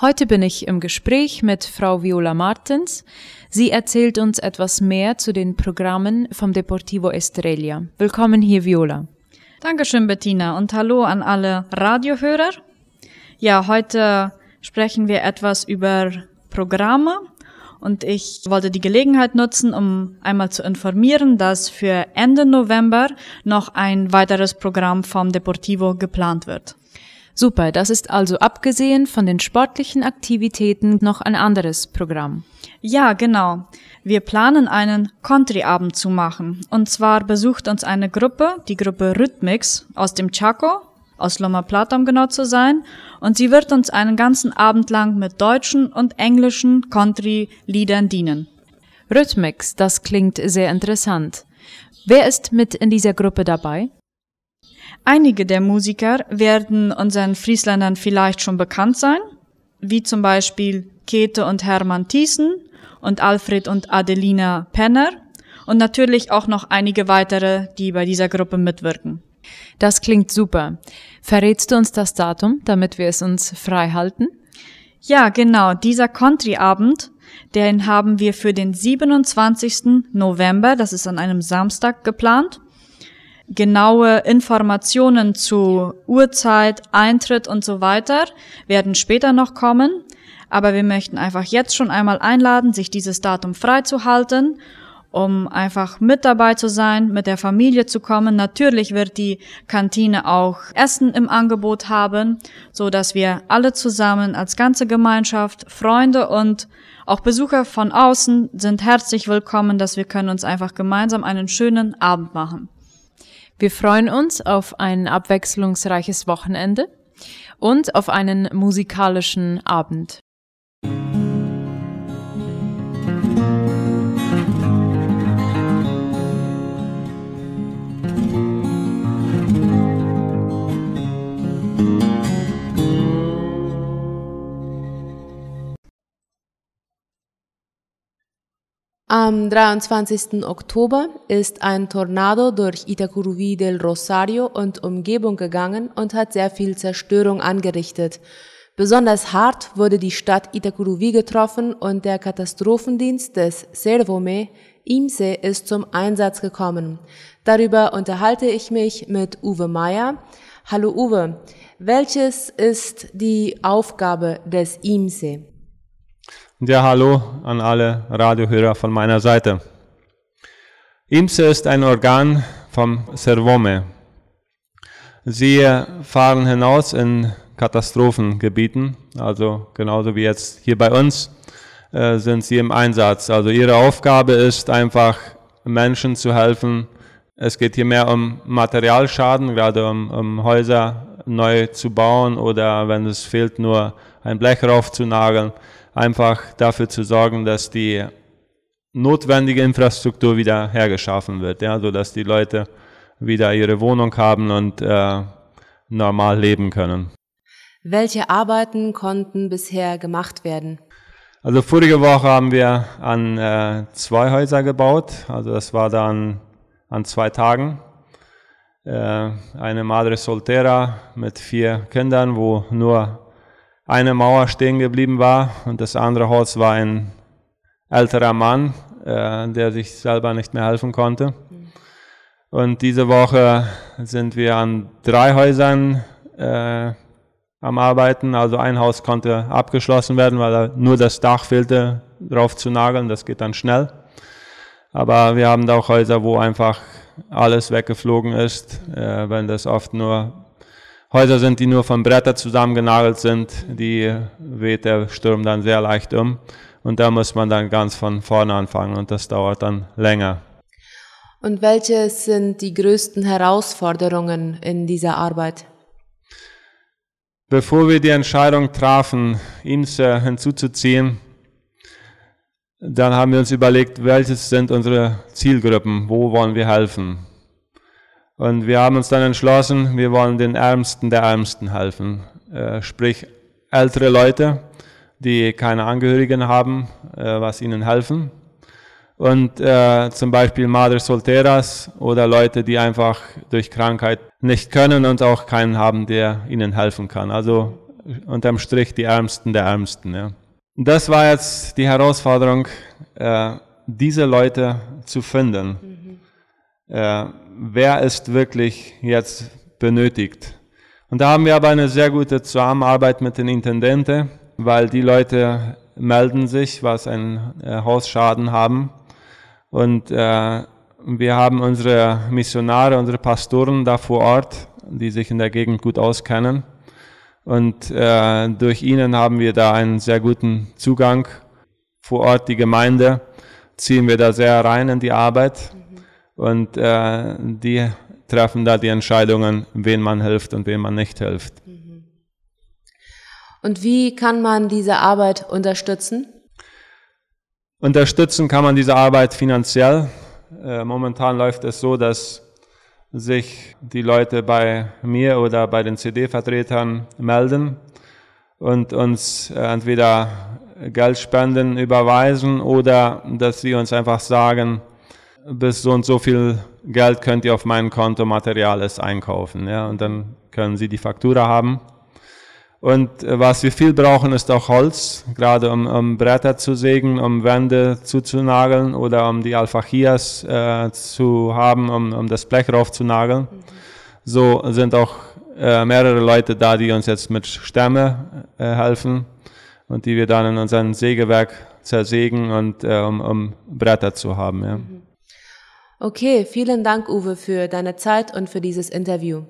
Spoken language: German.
Heute bin ich im Gespräch mit Frau Viola Martens. Sie erzählt uns etwas mehr zu den Programmen vom Deportivo Estrella. Willkommen hier, Viola. Dankeschön, Bettina, und hallo an alle Radiohörer. Ja, heute sprechen wir etwas über Programme und ich wollte die Gelegenheit nutzen, um einmal zu informieren, dass für Ende November noch ein weiteres Programm vom Deportivo geplant wird. Super, das ist also abgesehen von den sportlichen Aktivitäten noch ein anderes Programm. Ja, genau. Wir planen einen Country-Abend zu machen. Und zwar besucht uns eine Gruppe, die Gruppe Rhythmix aus dem Chaco, aus Loma Plata, um genau zu sein. Und sie wird uns einen ganzen Abend lang mit deutschen und englischen Country-Liedern dienen. Rhythmix, das klingt sehr interessant. Wer ist mit in dieser Gruppe dabei? Einige der Musiker werden unseren Friesländern vielleicht schon bekannt sein, wie zum Beispiel Käthe und Hermann Thiessen und Alfred und Adelina Penner und natürlich auch noch einige weitere, die bei dieser Gruppe mitwirken. Das klingt super. Verrätst du uns das Datum, damit wir es uns frei halten? Ja, genau. Dieser Country-Abend, den haben wir für den 27. November, das ist an einem Samstag geplant genaue Informationen zu Uhrzeit, Eintritt und so weiter werden später noch kommen. Aber wir möchten einfach jetzt schon einmal einladen, sich dieses Datum freizuhalten, um einfach mit dabei zu sein, mit der Familie zu kommen. Natürlich wird die Kantine auch Essen im Angebot haben, so dass wir alle zusammen als ganze Gemeinschaft, Freunde und auch Besucher von außen sind herzlich willkommen, dass wir können uns einfach gemeinsam einen schönen Abend machen. Wir freuen uns auf ein abwechslungsreiches Wochenende und auf einen musikalischen Abend. Am 23. Oktober ist ein Tornado durch Itacuruvi del Rosario und Umgebung gegangen und hat sehr viel Zerstörung angerichtet. Besonders hart wurde die Stadt Itacuruvi getroffen und der Katastrophendienst des Servome IMSE ist zum Einsatz gekommen. Darüber unterhalte ich mich mit Uwe Meyer. Hallo Uwe, welches ist die Aufgabe des IMSE? Ja, hallo an alle Radiohörer von meiner Seite. IMSE ist ein Organ vom Servome. Sie fahren hinaus in Katastrophengebieten, also genauso wie jetzt hier bei uns, äh, sind sie im Einsatz. Also ihre Aufgabe ist einfach, Menschen zu helfen. Es geht hier mehr um Materialschaden, gerade um, um Häuser neu zu bauen oder wenn es fehlt, nur ein Blech raufzunageln einfach dafür zu sorgen, dass die notwendige Infrastruktur wieder hergeschaffen wird, ja, sodass die Leute wieder ihre Wohnung haben und äh, normal leben können. Welche Arbeiten konnten bisher gemacht werden? Also vorige Woche haben wir an äh, zwei Häuser gebaut. Also das war dann an zwei Tagen. Äh, eine Madre Soltera mit vier Kindern, wo nur eine Mauer stehen geblieben war und das andere Haus war ein älterer Mann, äh, der sich selber nicht mehr helfen konnte. Und diese Woche sind wir an drei Häusern äh, am Arbeiten. Also ein Haus konnte abgeschlossen werden, weil nur das Dach fehlte, drauf zu nageln. Das geht dann schnell. Aber wir haben da auch Häuser, wo einfach alles weggeflogen ist, äh, wenn das oft nur Häuser sind, die nur von Bretter zusammengenagelt sind, die weht der Sturm dann sehr leicht um. Und da muss man dann ganz von vorne anfangen und das dauert dann länger. Und welche sind die größten Herausforderungen in dieser Arbeit? Bevor wir die Entscheidung trafen, IMSE hinzuzuziehen, dann haben wir uns überlegt, welches sind unsere Zielgruppen, wo wollen wir helfen. Und wir haben uns dann entschlossen, wir wollen den Ärmsten der Ärmsten helfen. Äh, sprich, ältere Leute, die keine Angehörigen haben, äh, was ihnen helfen. Und äh, zum Beispiel Madres Solteras oder Leute, die einfach durch Krankheit nicht können und auch keinen haben, der ihnen helfen kann. Also unterm Strich die Ärmsten der Ärmsten. Ja. Das war jetzt die Herausforderung, äh, diese Leute zu finden. Mhm. Äh, wer ist wirklich jetzt benötigt? Und da haben wir aber eine sehr gute Zusammenarbeit mit den Intendenten, weil die Leute melden sich, was einen äh, Hausschaden haben. Und äh, wir haben unsere Missionare, unsere Pastoren da vor Ort, die sich in der Gegend gut auskennen. Und äh, durch ihnen haben wir da einen sehr guten Zugang vor Ort. Die Gemeinde ziehen wir da sehr rein in die Arbeit. Mhm. Und äh, die treffen da die Entscheidungen, wen man hilft und wen man nicht hilft. Mhm. Und wie kann man diese Arbeit unterstützen? Unterstützen kann man diese Arbeit finanziell. Äh, momentan läuft es so, dass sich die Leute bei mir oder bei den CD-Vertretern melden und uns äh, entweder Geldspenden überweisen oder dass sie uns einfach sagen, bis so und so viel Geld könnt ihr auf mein Konto Materiales einkaufen. Ja, und dann können sie die Faktura haben. Und äh, was wir viel brauchen, ist auch Holz, gerade um, um Bretter zu sägen, um Wände zuzunageln oder um die Alfachias äh, zu haben, um, um das Blech raufzunageln. Mhm. So sind auch äh, mehrere Leute da, die uns jetzt mit Stämme äh, helfen und die wir dann in unserem Sägewerk zersägen und äh, um, um Bretter zu haben. Ja. Mhm. Okay, vielen Dank, Uwe, für deine Zeit und für dieses Interview.